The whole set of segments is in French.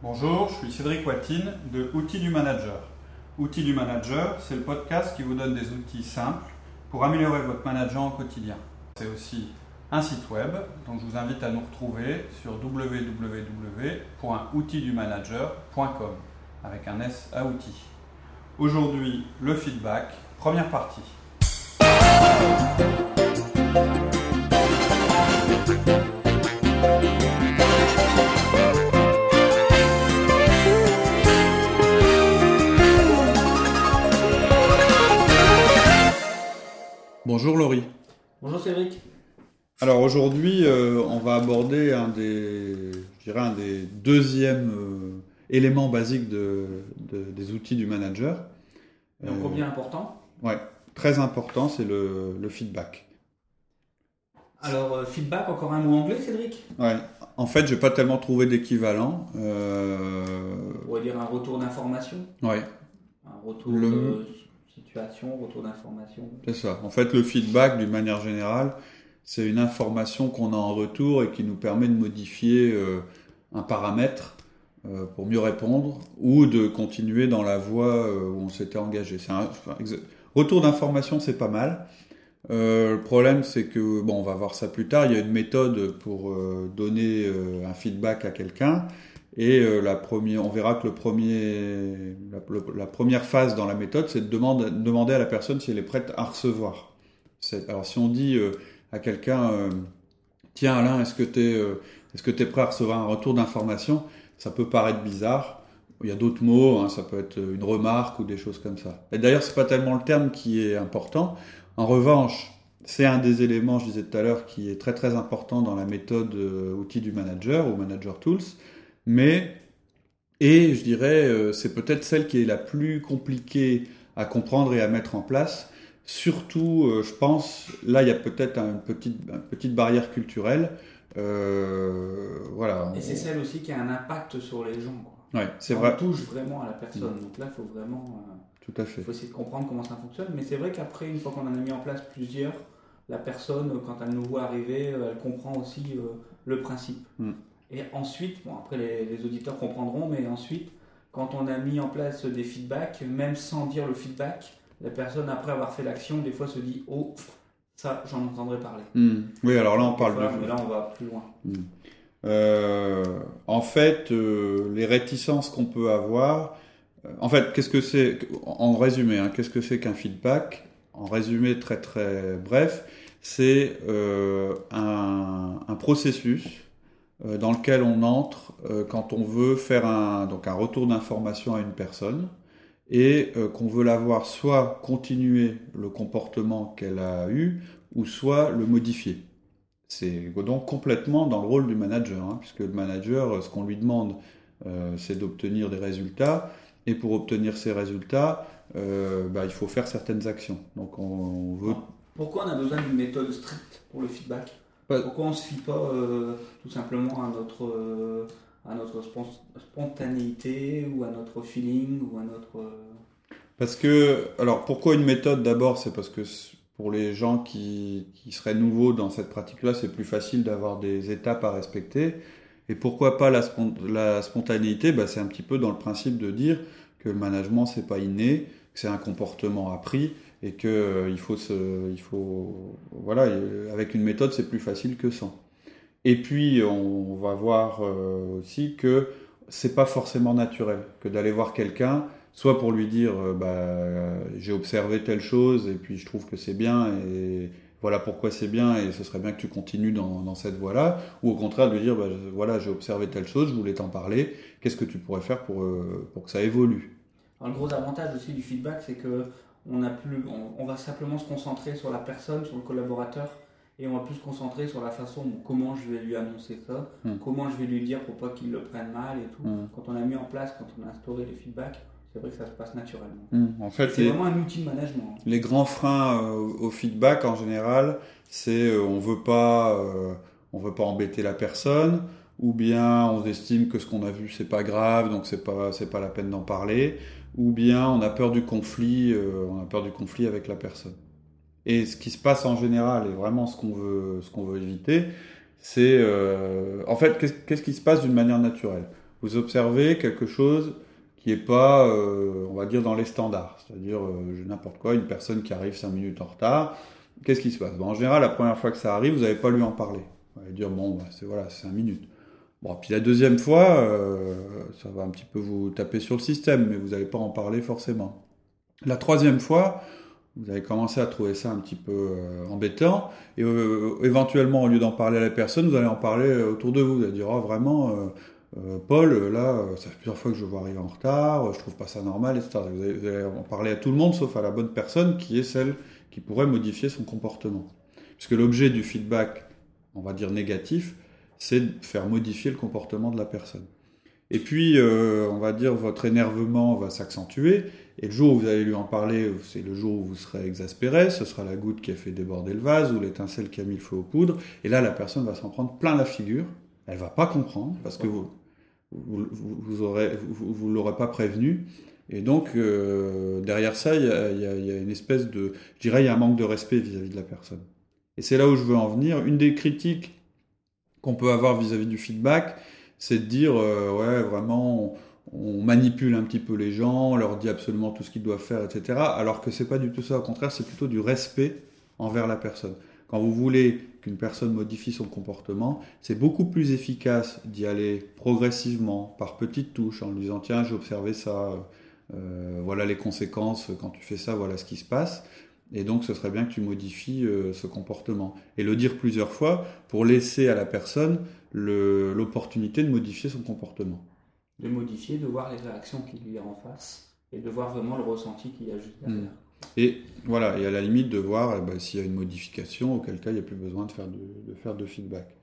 Bonjour, je suis Cédric Watine de Outils du Manager. Outils du Manager, c'est le podcast qui vous donne des outils simples pour améliorer votre management au quotidien. C'est aussi un site web, donc je vous invite à nous retrouver sur www.outildumanager.com avec un S à outils. Aujourd'hui, le feedback, première partie. Bonjour Laurie. Bonjour Cédric. Alors aujourd'hui, euh, on va aborder un des, je dirais un des deuxièmes euh, éléments basiques de, de- des outils du manager. Donc Euh, combien important? Ouais, très important, c'est le, le feedback. Alors feedback, encore un mot anglais Cédric? Ouais. En fait, j'ai pas tellement trouvé d'équivalent. Euh, On pourrait dire un retour d'information, ouais, un retour Le- de situation, retour d'information. c'est ça. En fait, le feedback, d'une manière générale, c'est une information qu'on a en retour et qui nous permet de modifier euh, un paramètre euh, pour mieux répondre ou de continuer dans la voie euh, où on s'était engagé. Retour d'information, c'est pas mal. Le problème, c'est que bon, on va voir ça plus tard. Il y a une méthode pour donner un feedback à quelqu'un. Et euh, la première, on verra que le premier, la, première phase dans la méthode, c'est de demander, à la personne si elle est prête à recevoir. Alors si on dit euh, à quelqu'un, euh, tiens Alain, est-ce que tu es, est-ce que es prêt à recevoir un retour d'information? Ça peut paraître bizarre. Il y a d'autres mots, hein, ça peut être une remarque ou des choses comme ça. Et d'ailleurs, c'est pas tellement le terme qui est important. En revanche, c'est un des éléments, je disais tout à l'heure, qui est très très important dans la méthode outil du manager ou manager tools. Mais, et je dirais, euh, c'est peut-être celle qui est la plus compliquée à comprendre et à mettre en place. Surtout, euh, je pense, là, il y a peut-être une petite, une petite barrière culturelle. Euh, voilà. Et c'est celle aussi qui a un impact sur les gens. quoi. Ouais, c'est vrai, touche vraiment à la personne. Donc là, il faut vraiment euh, tout à fait. faut essayer de comprendre comment ça fonctionne. Mais c'est vrai qu'après, une fois qu'on en a mis en place plusieurs, la personne, quand elle nous voit arriver, elle comprend aussi euh, le principe. Mm. Et ensuite, bon, après les, les auditeurs comprendront, mais ensuite, quand on a mis en place des feedbacks, même sans dire le feedback, la personne, après avoir fait l'action, des fois se dit Oh, ça, j'en entendrai parler. Hmm. Oui, alors là, on parle Voilà, de. Mais là, on va plus loin. Euh, en fait, euh, les réticences qu'on peut avoir. euh, en fait, qu'est-ce que c'est En résumé, hein, qu'est-ce que c'est qu'un feedback? En résumé très très bref, c'est un, un processus dans lequel on entre euh, quand on veut faire un donc un retour d'information à une personne et euh, qu'on veut la voir soit continuer le comportement qu'elle a eu ou soit le modifier. C'est donc complètement dans le rôle du manager, hein, puisque le manager, euh, ce qu'on lui demande, euh, c'est d'obtenir des résultats, et pour obtenir ces résultats, euh, bah, il faut faire certaines actions. Donc on, on veut... Pourquoi on a besoin d'une méthode stricte pour le feedback? Ouais. Pourquoi on ne se fie pas euh, tout simplement à notre, euh, à notre spon- spontanéité ou à notre feeling ou à notre... euh, Parce que, alors pourquoi une méthode d'abord? C'est parce que pour les gens qui, qui seraient nouveaux dans cette pratique-là, c'est plus facile d'avoir des étapes à respecter. Et pourquoi pas la, la spontanéité? Bah, C'est un petit peu dans le principe de dire que le management, c'est pas inné, que c'est un comportement appris et que euh, il faut se, il faut, voilà, euh, avec une méthode, c'est plus facile que sans. Et puis, on va voir euh, aussi que c'est pas forcément naturel que d'aller voir quelqu'un, soit pour lui dire, bah, j'ai observé telle chose et puis je trouve que c'est bien et voilà pourquoi c'est bien et ce serait bien que tu continues dans, cette voie-là, ou au contraire de lui dire, bah, voilà, j'ai observé telle chose, je voulais t'en parler, qu'est-ce que tu pourrais faire pour, pour que ça évolue? Le gros avantage aussi du feedback, c'est que on, a plus, on, on va simplement se concentrer sur la personne, sur le collaborateur, et on va plus se concentrer sur la façon dont comment je vais lui annoncer ça, Mm. comment je vais lui dire pour pas qu'il le prenne mal et tout. Mm. Quand on a mis en place, quand on a instauré les feedbacks, c'est vrai que ça se passe naturellement. Hmm, En fait, C'est vraiment un outil de management. les grands freins euh, au feedback en général, c'est euh, on veut pas, euh, on veut pas embêter la personne, ou bien on estime que ce qu'on a vu c'est pas grave, donc c'est pas c'est pas la peine d'en parler, ou bien on a peur du conflit, euh, on a peur du conflit avec la personne. Et ce qui se passe en général, et vraiment ce qu'on veut ce qu'on veut éviter, c'est euh, en fait qu'est-ce qui se passe d'une manière naturelle? vous observez quelque chose qui n'est pas, euh, on va dire, dans les standards. C'est-à-dire, n'importe quoi, une personne qui arrive 5 minutes en retard, qu'est-ce qui se passe? Bon, En général, la première fois que ça arrive, vous n'allez pas lui en parler. Vous allez dire, bon, bah, c'est voilà, 5 minutes. Bon, puis la deuxième fois, euh, ça va un petit peu vous taper sur le système, mais vous n'allez pas en parler forcément. La troisième fois, vous allez commencer à trouver ça un petit peu euh, embêtant, et euh, éventuellement, au lieu d'en parler à la personne, vous allez en parler autour de vous. Vous allez dire, oh, vraiment, Paul, là, ça fait plusieurs fois que je vois arriver en retard, je trouve pas ça normal, etc. Vous allez, vous allez en parler à tout le monde, sauf à la bonne personne, qui est celle qui pourrait modifier son comportement. Puisque l'objet du feedback, on va dire négatif, c'est de faire modifier le comportement de la personne. Et puis, euh, on va dire, votre énervement va s'accentuer, et le jour où vous allez lui en parler, c'est le jour où vous serez exaspéré, ce sera la goutte qui a fait déborder le vase, ou l'étincelle qui a mis le feu aux poudres, et là, la personne va s'en prendre plein la figure, elle va pas comprendre, parce que vous vous, vous, aurez, vous, l'aurez pas prévenu, et donc, euh, derrière ça, il y, y, a, une espèce de, je dirais, il y a un manque de respect vis-à-vis -vis de la personne. Et c'est là où je veux en venir. Une des critiques qu'on peut avoir vis-à-vis du feedback, c'est de dire euh, ouais vraiment on, manipule un petit peu les gens, on leur dit absolument tout ce qu'ils doivent faire, etc. Alors que c'est pas du tout ça. Au contraire, c'est plutôt du respect envers la personne. Quand vous voulez qu'une personne modifie son comportement, c'est beaucoup plus efficace d'y aller progressivement, par petites touches, en lui disant tiens j'ai observé ça, euh, voilà les conséquences quand tu fais ça, voilà ce qui se passe, et donc, ce serait bien que tu modifies euh, ce comportement. Et le dire plusieurs fois pour laisser à la personne l'opportunité de modifier son comportement. De modifier, de voir les réactions qu'il y a en face et de voir vraiment le ressenti qu'il y a juste derrière. Hmm. Et voilà, et à la limite de voir eh ben, s'il y a une modification, auquel cas il n'y a plus besoin de faire de, faire de feedback.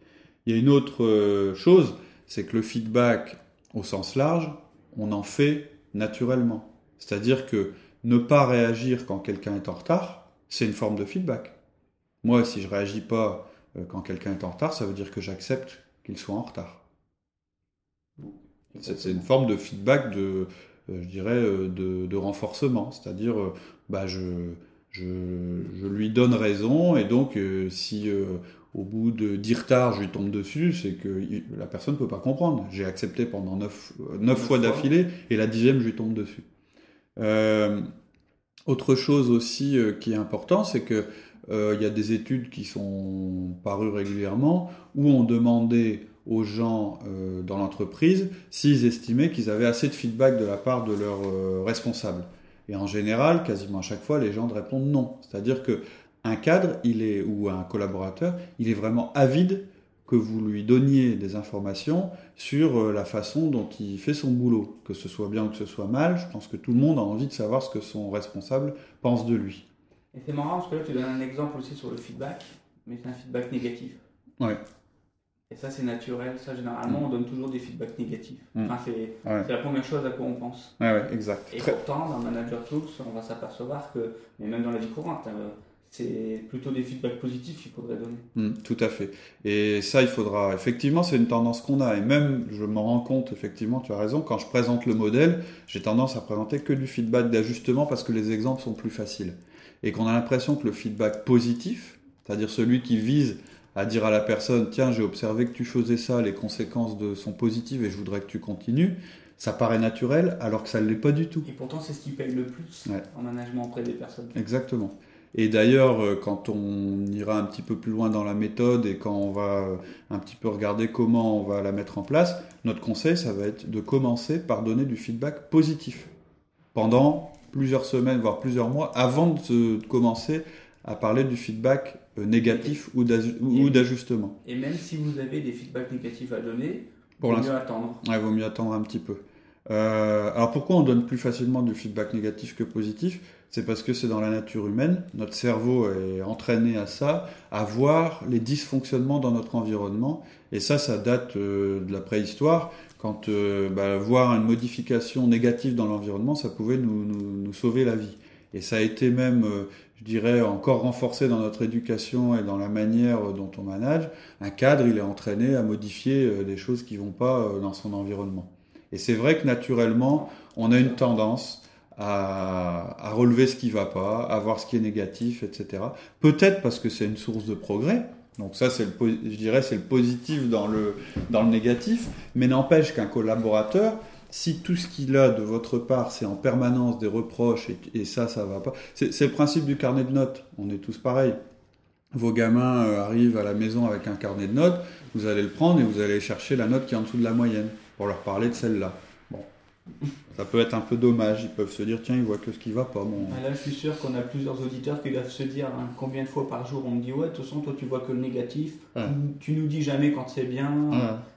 Il y a une autre euh, chose, c'est que le feedback, au sens large, on en fait naturellement. C'est-à-dire que ne pas réagir quand quelqu'un est en retard, c'est une forme de feedback. Moi, si je réagis pas euh, quand quelqu'un est en retard, ça veut dire que j'accepte qu'il soit en retard. C'est une forme de feedback de, euh, je dirais, euh, de, renforcement. C'est-à-dire, bah, je, je, lui donne raison, et donc, si au bout de 10 retards, je lui tombe dessus, c'est que la personne ne peut pas comprendre. J'ai accepté pendant 9, fois d'affilée, et la dixième, je lui tombe dessus. Euh, autre chose aussi euh, qui est important, c'est que euh, il y a des études qui sont parues régulièrement où on demandait aux gens dans l'entreprise s'ils estimaient qu'ils avaient assez de feedback de la part de leurs responsables. Et en général, quasiment à chaque fois, les gens répondent non. C'est-à-dire que un cadre, il est ou un collaborateur, il est vraiment avide que vous lui donniez des informations sur euh, la façon dont il fait son boulot. Que ce soit bien ou que ce soit mal, je pense que tout le monde a envie de savoir ce que son responsable pense de lui. Et c'est marrant parce que là, tu donnes un exemple aussi sur le feedback, mais c'est un feedback négatif. Ouais. Et ça, c'est naturel. Ça, généralement, on donne toujours des feedbacks négatifs. Mm. Enfin, c'est la première chose à quoi on pense. Ouais, ouais, exact. Et pourtant, dans Manager Tools, on va s'apercevoir que, mais même dans la vie courante, hein, c'est plutôt des feedbacks positifs qu'il faudrait donner. Hmm, tout à fait. Et ça, il faudra. Effectivement, c'est une tendance qu'on a. Et même, je m'en rends compte, effectivement, tu as raison, quand je présente le modèle, j'ai tendance à présenter que du feedback d'ajustement parce que les exemples sont plus faciles. Et qu'on a l'impression que le feedback positif, c'est-à-dire celui qui vise à dire à la personne, tiens, j'ai observé que tu faisais ça, les conséquences de sont positives et je voudrais que tu continues, ça paraît naturel alors que ça ne l'est pas du tout. Et pourtant, c'est ce qui paye le plus en management auprès des personnes. Exactement. Et d'ailleurs, euh, quand on ira un petit peu plus loin dans la méthode et quand on va euh, un petit peu regarder comment on va la mettre en place, notre conseil, ça va être de commencer par donner du feedback positif pendant plusieurs semaines, voire plusieurs mois, avant de commencer à parler du feedback euh, négatif ou d'ajustement. Et même si vous avez des feedbacks négatifs à donner, il vaut mieux attendre. Il vaut mieux attendre un petit peu. Alors pourquoi on donne plus facilement du feedback négatif que positif? C'est parce que c'est dans la nature humaine. Notre cerveau est entraîné à ça, à voir les dysfonctionnements dans notre environnement. Et ça, ça date euh, de la préhistoire, quand euh, bah, voir une modification négative dans l'environnement, ça pouvait nous, sauver la vie. Et ça a été même, euh, je dirais, encore renforcé dans notre éducation et dans la manière dont on manage. Un cadre, il est entraîné à modifier des choses qui vont pas dans son environnement. Et c'est vrai que naturellement, on a une tendance à, relever ce qui va pas, à voir ce qui est négatif, etc. Peut-être parce que c'est une source de progrès, Donc ça, c'est le, je dirais, c'est le positif dans le, dans le négatif, mais n'empêche qu'un collaborateur, si tout ce qu'il a de votre part, c'est en permanence des reproches et, ça, ça va pas. C'est le principe du carnet de notes. On est tous pareils. Vos gamins euh, arrivent à la maison avec un carnet de notes, vous allez le prendre et vous allez chercher la note qui est en dessous de la moyenne pour leur parler de celle-là. Bon, ça peut être un peu dommage. Ils peuvent se dire, tiens, ils voient que ce qui va pas. Bon. Ah, là, je suis sûr qu'on a plusieurs auditeurs qui doivent se dire hein, combien de fois par jour on me dit, ouais, de toute façon, toi, tu vois que le négatif. Tu, nous dis jamais quand c'est bien.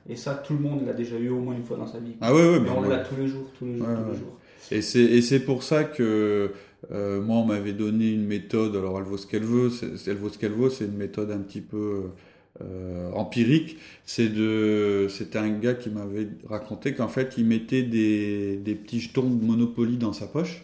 Et ça, tout le monde l'a déjà eu au moins une fois dans sa vie. Ah oui, oui. Mais on l'a tous les jours, tous les jours, tous les jours. Et c'est pour ça que euh, moi, on m'avait donné une méthode. Alors, elle vaut ce qu'elle veut. Elle vaut ce qu'elle vaut. C'est une méthode un petit peu euh, empirique, c'est de, c'était un gars qui m'avait raconté qu'en fait il mettait des, des, petits jetons de Monopoly dans sa poche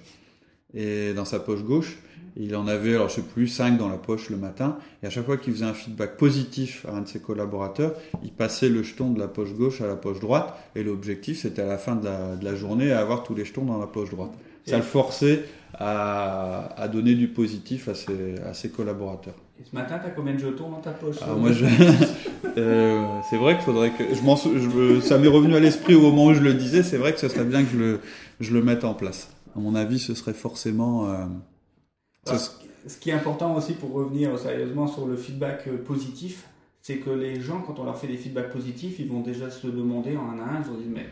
et dans sa poche gauche. Il en avait, alors je sais plus, 5 dans la poche le matin. Et à chaque fois qu'il faisait un feedback positif à un de ses collaborateurs, il passait le jeton de la poche gauche à la poche droite. Et l'objectif, c'était à la fin de la, de la journée à avoir tous les jetons dans la poche droite. Ça le forçait à, à donner du positif à ses, à ses collaborateurs. Et ce matin, tu as combien de jetons dans ta poche ah, moi, je... euh, C'est vrai qu'il faudrait que. Je, je... Ça m'est revenu à l'esprit au moment où je le disais. C'est vrai que ce serait bien que je le, je le mette en place. À mon avis, ce serait forcément. Euh... Ce qui est important aussi pour revenir sérieusement sur le feedback euh, positif, c'est que les gens, quand on leur fait des feedbacks positifs, ils vont déjà se demander en un à un, ils vont dire mais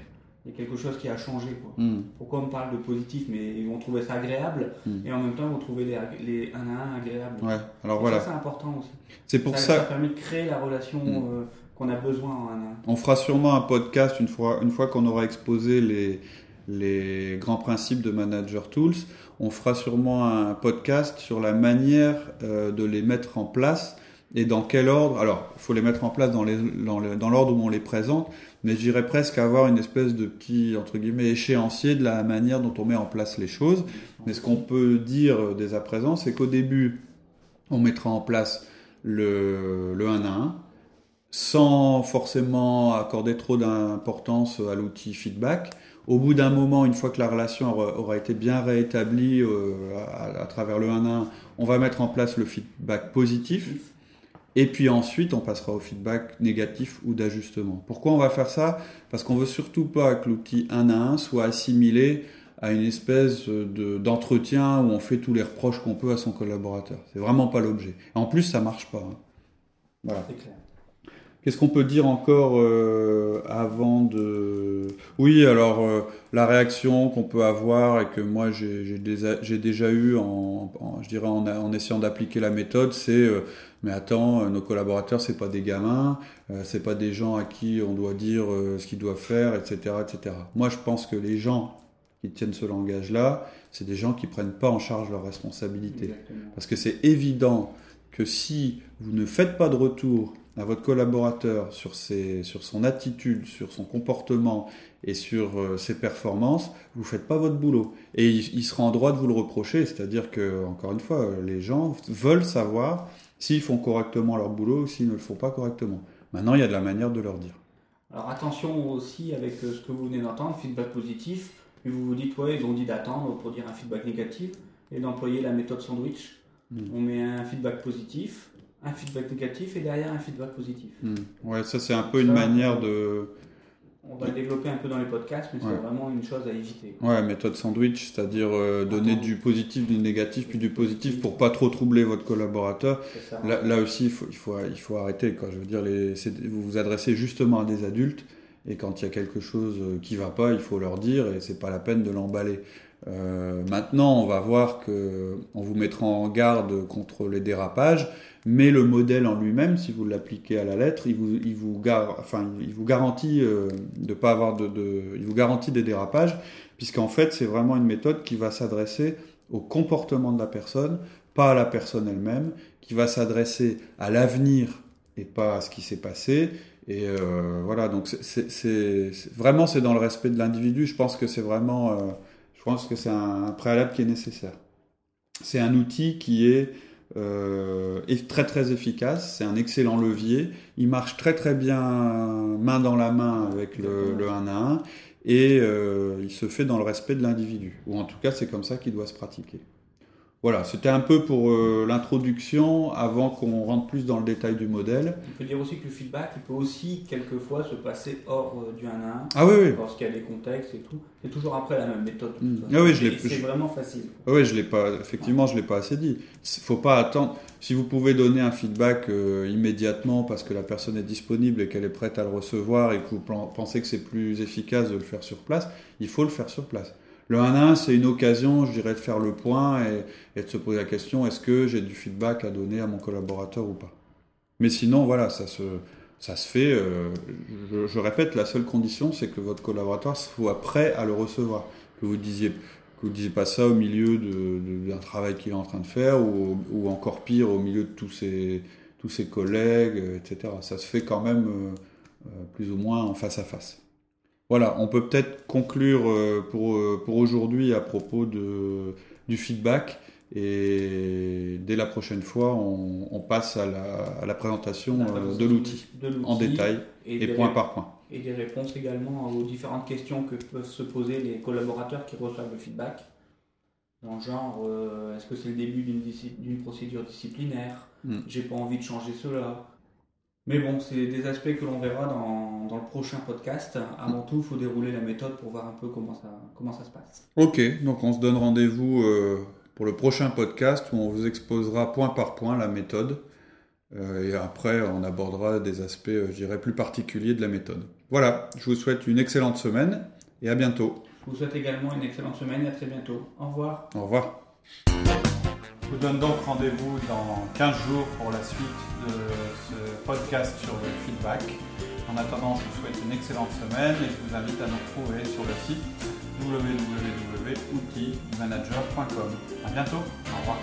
il y a quelque chose qui a changé. Quoi. Hmm. Pourquoi on parle de positif Mais ils vont trouver ça agréable hmm. et en même temps ils vont trouver les, les un à un agréables. Ouais. Alors voilà. Ça c'est important aussi. C'est pour ça, ça. permet de créer la relation hmm. euh, qu'on a besoin en un à un. On fera sûrement un podcast une fois, une fois qu'on aura exposé les, les grands principes de Manager Tools. On fera sûrement un podcast sur la manière euh, de les mettre en place et dans quel ordre. Alors, il faut les mettre en place dans l'ordre dans où on les présente, mais j'irais presque avoir une espèce de petit, entre guillemets, échéancier de la manière dont on met en place les choses. Mais ce qu'on peut dire dès à présent, c'est qu'au début, on mettra en place le, le 1 à 1, sans forcément accorder trop d'importance à l'outil feedback. Au bout d'un moment, une fois que la relation aura, été bien réétablie euh, à, travers le 1 à 1, on va mettre en place le feedback positif et puis ensuite, on passera au feedback négatif ou d'ajustement. Pourquoi on va faire ça? Parce qu'on veut surtout pas que l'outil 1 à 1 soit assimilé à une espèce d'entretien où on fait tous les reproches qu'on peut à son collaborateur. C'est vraiment pas l'objet. En plus, ça marche pas. Hein. Voilà. Qu'est-ce qu'on peut dire encore euh, avant de... Oui, alors euh, la réaction qu'on peut avoir et que moi j'ai déjà eu en, je dirais en, en essayant d'appliquer la méthode, c'est euh, mais attends, nos collaborateurs c'est pas des gamins, c'est pas des gens à qui on doit dire ce qu'ils doivent faire, etc., etc. Moi je pense que les gens qui tiennent ce langage-là, c'est des gens qui prennent pas en charge leurs responsabilités, parce que c'est évident que si vous ne faites pas de retour à votre collaborateur sur, ses, sur son attitude, sur son comportement et sur euh, ses performances, vous faites pas votre boulot. Et il, sera en droit de vous le reprocher, c'est-à-dire que, encore une fois, les gens veulent savoir s'ils font correctement leur boulot ou s'ils ne le font pas correctement. Maintenant, il y a de la manière de leur dire. Alors attention aussi avec euh, ce que vous venez d'entendre, feedback positif, et vous vous dites, ouais, ils ont dit d'attendre pour dire un feedback négatif et d'employer la méthode sandwich. Hmm. On met un feedback positif, un feedback négatif et derrière un feedback positif. Hmm. Ouais, ça c'est un peu une manière de. On va le développer un peu dans les podcasts, mais c'est vraiment une chose à éviter. Ouais, méthode sandwich, c'est-à-dire euh, donner du positif, du négatif, puis du positif pour pas trop troubler votre collaborateur. Là, là, aussi, il faut, il faut, il faut arrêter. Quoi. Je veux dire, les, vous vous adressez justement à des adultes, et quand il y a quelque chose euh, qui va pas, il faut leur dire, et c'est pas la peine de l'emballer. Euh, maintenant, on va voir que on vous mettra en garde contre les dérapages mais le modèle en lui-même, si vous l'appliquez à la lettre, il vous, enfin, il vous garantit euh, de pas avoir de, il vous garantit des dérapages, puisqu'en fait, c'est vraiment une méthode qui va s'adresser au comportement de la personne, pas à la personne elle-même, qui va s'adresser à l'avenir et pas à ce qui s'est passé. Et euh, voilà, donc c'est vraiment c'est dans le respect de l'individu. Je pense que c'est vraiment, euh, je pense que c'est un, un préalable qui est nécessaire. C'est un outil qui est euh, est très très efficace, c'est un excellent levier, il marche très très bien main dans la main avec le, le 1 à 1 et il se fait dans le respect de l'individu, ou en tout cas c'est comme ça qu'il doit se pratiquer. Voilà, c'était un peu pour euh, l'introduction avant qu'on rentre plus dans le détail du modèle. On peut dire aussi que le feedback, il peut aussi quelquefois se passer hors euh, du 1 à 1. Ah oui, oui. Parce qu'il y a des contextes et tout. C'est toujours après la même méthode. Mm. Ah oui, je l'ai- C'est vraiment facile. Ah Oui, je l'ai pas. Effectivement, je l'ai pas assez dit. Il faut pas attendre. Si vous pouvez donner un feedback euh, immédiatement parce que la personne est disponible et qu'elle est prête à le recevoir et que vous pensez que c'est plus efficace de le faire sur place, il faut le faire sur place. Le 1 à 1, c'est une occasion, je dirais, de faire le point et, de se poser la question est-ce que j'ai du feedback à donner à mon collaborateur ou pas? Mais sinon, voilà, ça se, fait. euh, je, répète, la seule condition, c'est que votre collaborateur soit prêt à le recevoir. Que vous disiez disiez pas ça au milieu d'un travail qu'il est en train de faire ou, encore pire au milieu de tous ses, collègues, etc. Ça se fait quand même euh, euh, plus ou moins en face à face. Voilà, on peut peut-être conclure euh, pour, euh, pour aujourd'hui à propos de, du feedback et dès la prochaine fois, on, on passe à la, à la présentation La euh, de l'outil en détail et point par point. et des réponses également aux différentes questions que peuvent se poser les collaborateurs qui reçoivent le feedback. Dans le genre, euh, est-ce que c'est le début d'une procédure disciplinaire? Mm. J'ai pas envie de changer cela. Mais bon, c'est des aspects que l'on verra dans, dans le prochain podcast. Avant tout, il faut dérouler la méthode pour voir un peu comment ça, comment ça se passe. Ok, donc on se donne rendez-vous euh, pour le prochain podcast où on vous exposera point par point la méthode. Euh, et après, on abordera des aspects, euh, je dirais, plus particuliers de la méthode. Voilà, je vous souhaite une excellente semaine et à bientôt. Je vous souhaite également une excellente semaine et à très bientôt. Au revoir. Au revoir. Je vous donne donc rendez-vous dans 15 jours pour la suite de ce podcast sur le feedback. En attendant, je vous souhaite une excellente semaine et je vous invite à nous retrouver sur le site www.outildmanager.com. À bientôt. Au revoir.